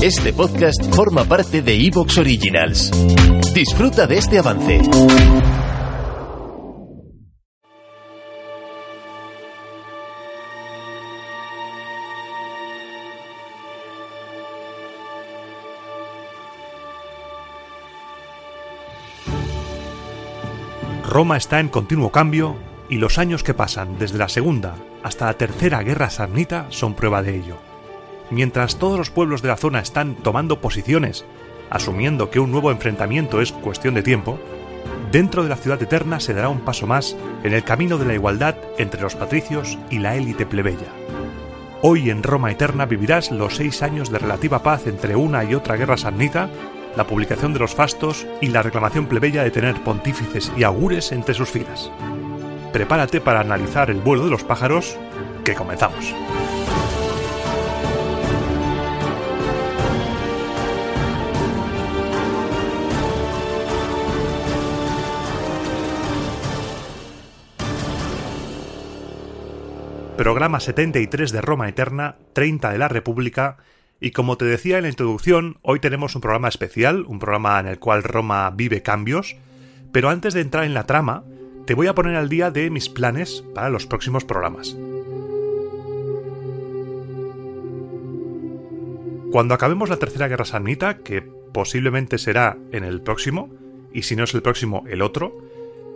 Este podcast forma parte de Evox Originals. Disfruta de este avance. Roma está en continuo cambio y los años que pasan desde la Segunda hasta la Tercera Guerra Samnita son prueba de ello. Mientras todos los pueblos de la zona están tomando posiciones, asumiendo que un nuevo enfrentamiento es cuestión de tiempo, dentro de la ciudad eterna se dará un paso más en el camino de la igualdad entre los patricios y la élite plebeya. Hoy en Roma Eterna vivirás los seis años de relativa paz entre una y otra guerra samnita, la publicación de los fastos y la reclamación plebeya de tener pontífices y augures entre sus filas. Prepárate para analizar el vuelo de los pájaros, que comenzamos. Programa 73 de Roma Eterna, 30 de la República, y como te decía en la introducción, hoy tenemos un programa especial, un programa en el cual Roma vive cambios, pero antes de entrar en la trama, te voy a poner al día de mis planes para los próximos programas. Cuando acabemos la Tercera Guerra Samnita, que posiblemente será en el próximo, y si no es el próximo, el otro,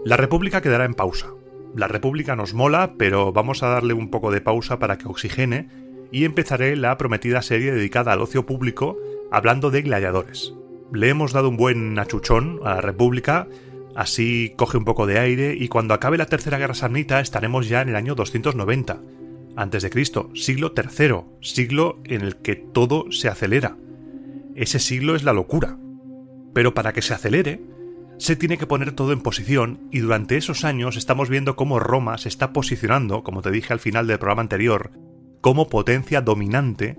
la República quedará en pausa. La República nos mola, pero vamos a darle un poco de pausa para que oxigene y empezaré la prometida serie dedicada al ocio público hablando de gladiadores. Le hemos dado un buen achuchón a la República, así coge un poco de aire y cuando acabe la Tercera Guerra Samnita estaremos ya en el año 290 antes de Cristo, siglo III, siglo en el que todo se acelera. Ese siglo es la locura. Pero para que se acelere, se tiene que poner todo en posición y durante esos años estamos viendo cómo Roma se está posicionando, como te dije al final del programa anterior, como potencia dominante,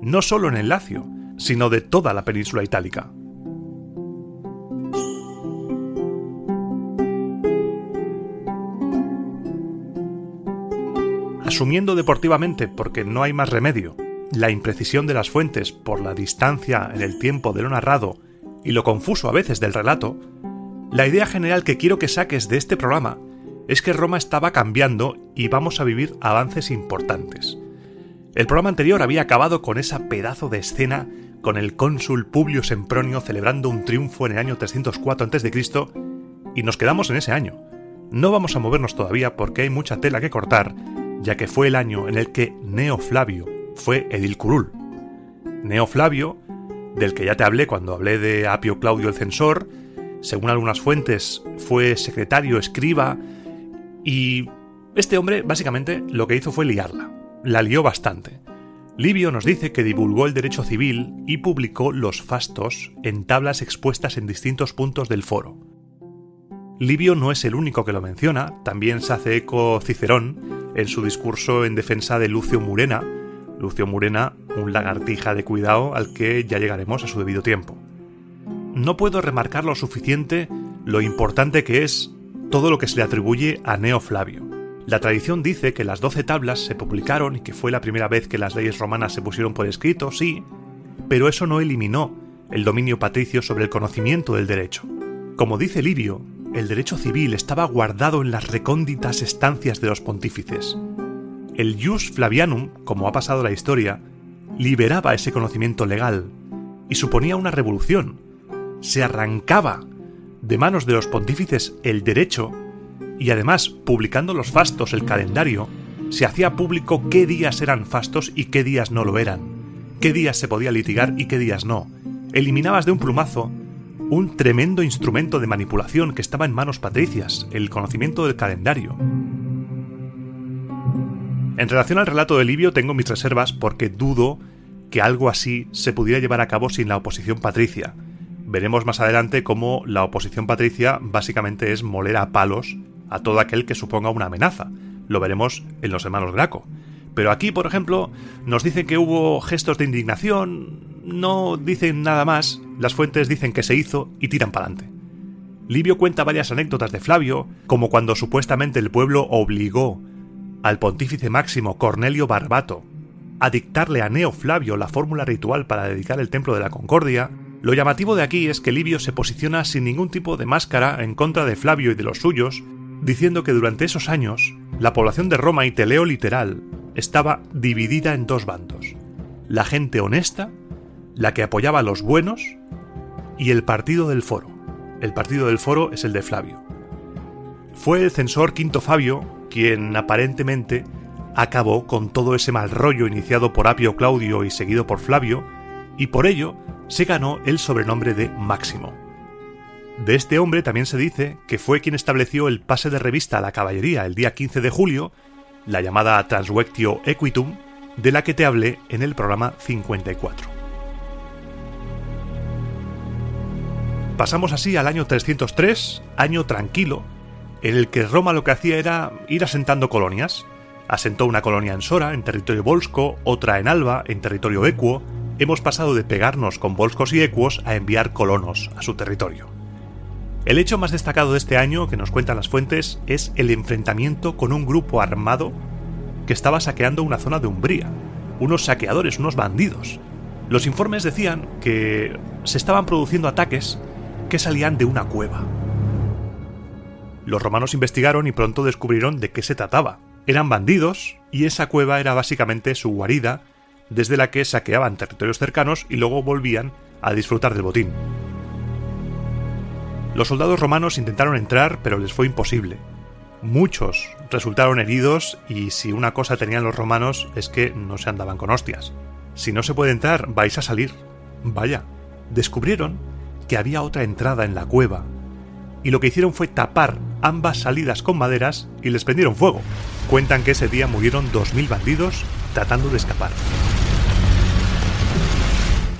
no solo en el Lacio, sino de toda la península itálica. Asumiendo deportivamente, porque no hay más remedio, la imprecisión de las fuentes por la distancia en el tiempo de lo narrado y lo confuso a veces del relato, la idea general que quiero que saques de este programa es que Roma estaba cambiando y vamos a vivir avances importantes. El programa anterior había acabado con esa pedazo de escena con el cónsul Publio Sempronio celebrando un triunfo en el año 304 a.C. y nos quedamos en ese año. No vamos a movernos todavía porque hay mucha tela que cortar, ya que fue el año en el que Neo Flavio fue edil curul. Neo Flavio, del que ya te hablé cuando hablé de Apio Claudio el censor, según algunas fuentes, fue secretario, escriba, y este hombre básicamente lo que hizo fue liarla. La lió bastante. Livio nos dice que divulgó el derecho civil y publicó los fastos en tablas expuestas en distintos puntos del foro. Livio no es el único que lo menciona, también se hace eco Cicerón en su discurso en defensa de Lucio Murena, Lucio Murena, un lagartija de cuidado al que ya llegaremos a su debido tiempo no puedo remarcar lo suficiente lo importante que es todo lo que se le atribuye a Neo Flavio. La tradición dice que las doce tablas se publicaron y que fue la primera vez que las leyes romanas se pusieron por escrito, sí, pero eso no eliminó el dominio patricio sobre el conocimiento del derecho. Como dice Livio, el derecho civil estaba guardado en las recónditas estancias de los pontífices. El Jus Flavianum, como ha pasado la historia, liberaba ese conocimiento legal y suponía una revolución, se arrancaba de manos de los pontífices el derecho y además, publicando los fastos, el calendario, se hacía público qué días eran fastos y qué días no lo eran, qué días se podía litigar y qué días no. Eliminabas de un plumazo un tremendo instrumento de manipulación que estaba en manos patricias, el conocimiento del calendario. En relación al relato de Livio tengo mis reservas porque dudo que algo así se pudiera llevar a cabo sin la oposición patricia veremos más adelante cómo la oposición patricia básicamente es moler a palos a todo aquel que suponga una amenaza. Lo veremos en los hermanos Graco. Pero aquí, por ejemplo, nos dicen que hubo gestos de indignación, no dicen nada más, las fuentes dicen que se hizo y tiran para adelante. Livio cuenta varias anécdotas de Flavio, como cuando supuestamente el pueblo obligó al pontífice máximo Cornelio Barbato a dictarle a Neo Flavio la fórmula ritual para dedicar el Templo de la Concordia, lo llamativo de aquí es que Livio se posiciona sin ningún tipo de máscara en contra de Flavio y de los suyos, diciendo que durante esos años la población de Roma, y te leo literal, estaba dividida en dos bandos. La gente honesta, la que apoyaba a los buenos, y el partido del foro. El partido del foro es el de Flavio. Fue el censor Quinto Fabio quien aparentemente acabó con todo ese mal rollo iniciado por Apio Claudio y seguido por Flavio, y por ello se ganó el sobrenombre de Máximo. De este hombre también se dice que fue quien estableció el pase de revista a la caballería el día 15 de julio, la llamada Transvectio Equitum, de la que te hablé en el programa 54. Pasamos así al año 303, año tranquilo, en el que Roma lo que hacía era ir asentando colonias. Asentó una colonia en Sora, en territorio volsco, otra en Alba, en territorio equo. Hemos pasado de pegarnos con volscos y ecuos a enviar colonos a su territorio. El hecho más destacado de este año, que nos cuentan las fuentes, es el enfrentamiento con un grupo armado que estaba saqueando una zona de Umbría. Unos saqueadores, unos bandidos. Los informes decían que se estaban produciendo ataques que salían de una cueva. Los romanos investigaron y pronto descubrieron de qué se trataba. Eran bandidos y esa cueva era básicamente su guarida desde la que saqueaban territorios cercanos y luego volvían a disfrutar del botín. Los soldados romanos intentaron entrar, pero les fue imposible. Muchos resultaron heridos y si una cosa tenían los romanos es que no se andaban con hostias. Si no se puede entrar, vais a salir. Vaya, descubrieron que había otra entrada en la cueva, y lo que hicieron fue tapar ambas salidas con maderas y les prendieron fuego. Cuentan que ese día murieron 2.000 bandidos tratando de escapar.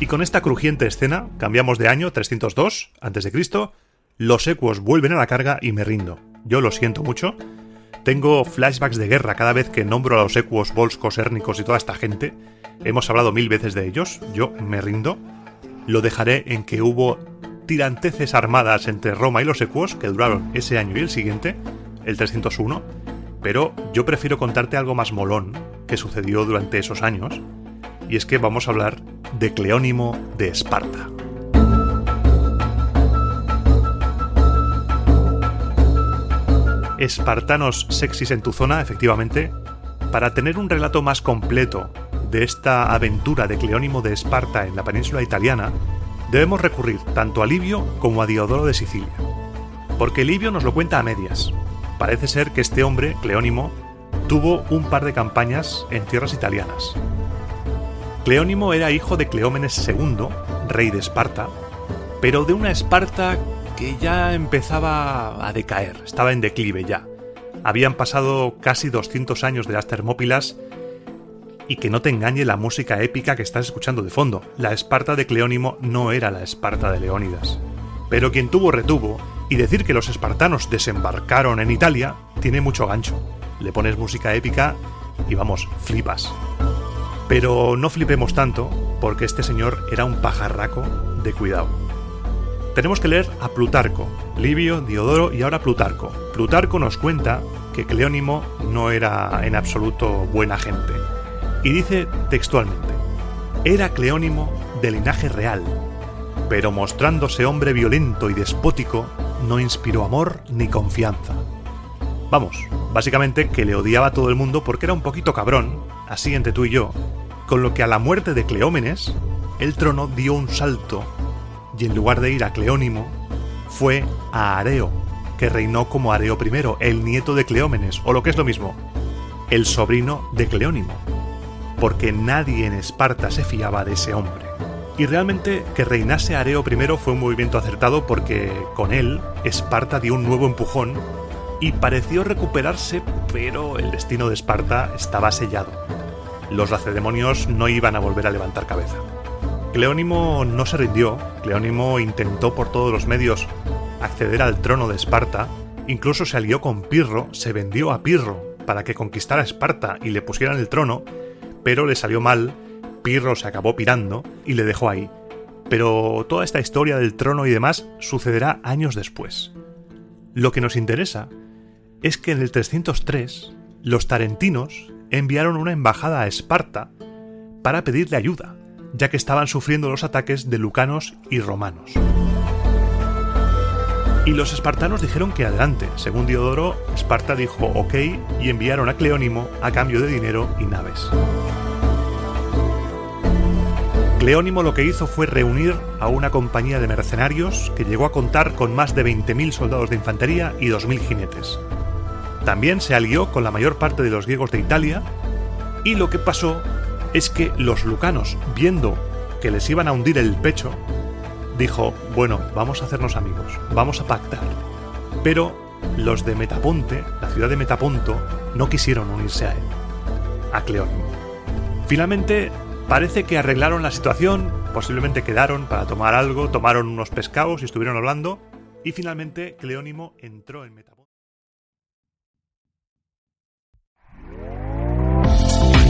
Y con esta crujiente escena, cambiamos de año 302 a.C., los ecuos vuelven a la carga y me rindo. Yo lo siento mucho. Tengo flashbacks de guerra cada vez que nombro a los ecuos, volscos, érnicos y toda esta gente. Hemos hablado mil veces de ellos. Yo me rindo. Lo dejaré en que hubo tiranteces armadas entre Roma y los ecuos que duraron ese año y el siguiente, el 301. Pero yo prefiero contarte algo más molón que sucedió durante esos años. Y es que vamos a hablar de Cleónimo de Esparta. espartanos sexys en tu zona, efectivamente, para tener un relato más completo de esta aventura de Cleónimo de Esparta en la península italiana, debemos recurrir tanto a Livio como a Diodoro de Sicilia. Porque Livio nos lo cuenta a medias. Parece ser que este hombre, Cleónimo, tuvo un par de campañas en tierras italianas. Cleónimo era hijo de Cleómenes II, rey de Esparta, pero de una Esparta que ya empezaba a decaer, estaba en declive ya. Habían pasado casi 200 años de las Termópilas y que no te engañe la música épica que estás escuchando de fondo. La Esparta de Cleónimo no era la Esparta de Leónidas. Pero quien tuvo retuvo, y decir que los espartanos desembarcaron en Italia tiene mucho gancho. Le pones música épica y vamos, flipas. Pero no flipemos tanto, porque este señor era un pajarraco de cuidado tenemos que leer a Plutarco, Livio, Diodoro y ahora Plutarco. Plutarco nos cuenta que Cleónimo no era en absoluto buena gente. Y dice textualmente, era Cleónimo de linaje real, pero mostrándose hombre violento y despótico, no inspiró amor ni confianza. Vamos, básicamente que le odiaba a todo el mundo porque era un poquito cabrón, así entre tú y yo, con lo que a la muerte de Cleómenes, el trono dio un salto y en lugar de ir a Cleónimo, fue a Areo, que reinó como Areo I, el nieto de Cleómenes, o lo que es lo mismo, el sobrino de Cleónimo, porque nadie en Esparta se fiaba de ese hombre. Y realmente que reinase Areo I fue un movimiento acertado porque con él Esparta dio un nuevo empujón y pareció recuperarse, pero el destino de Esparta estaba sellado. Los lacedemonios no iban a volver a levantar cabeza. Cleónimo no se rindió, Cleónimo intentó por todos los medios acceder al trono de Esparta, incluso se alió con Pirro, se vendió a Pirro para que conquistara Esparta y le pusieran el trono, pero le salió mal, Pirro se acabó pirando y le dejó ahí. Pero toda esta historia del trono y demás sucederá años después. Lo que nos interesa es que en el 303 los tarentinos enviaron una embajada a Esparta para pedirle ayuda, ya que estaban sufriendo los ataques de lucanos y romanos. Y los espartanos dijeron que adelante. Según Diodoro, Esparta dijo ok y enviaron a Cleónimo a cambio de dinero y naves. Cleónimo lo que hizo fue reunir a una compañía de mercenarios que llegó a contar con más de 20.000 soldados de infantería y 2.000 jinetes. También se alió con la mayor parte de los griegos de Italia y lo que pasó es que los lucanos, viendo que les iban a hundir el pecho, dijo, bueno, vamos a hacernos amigos, vamos a pactar. Pero los de Metaponte, la ciudad de Metaponto, no quisieron unirse a él, a Cleónimo. Finalmente, parece que arreglaron la situación, posiblemente quedaron para tomar algo, tomaron unos pescados y estuvieron hablando, y finalmente Cleónimo entró en Metaponto.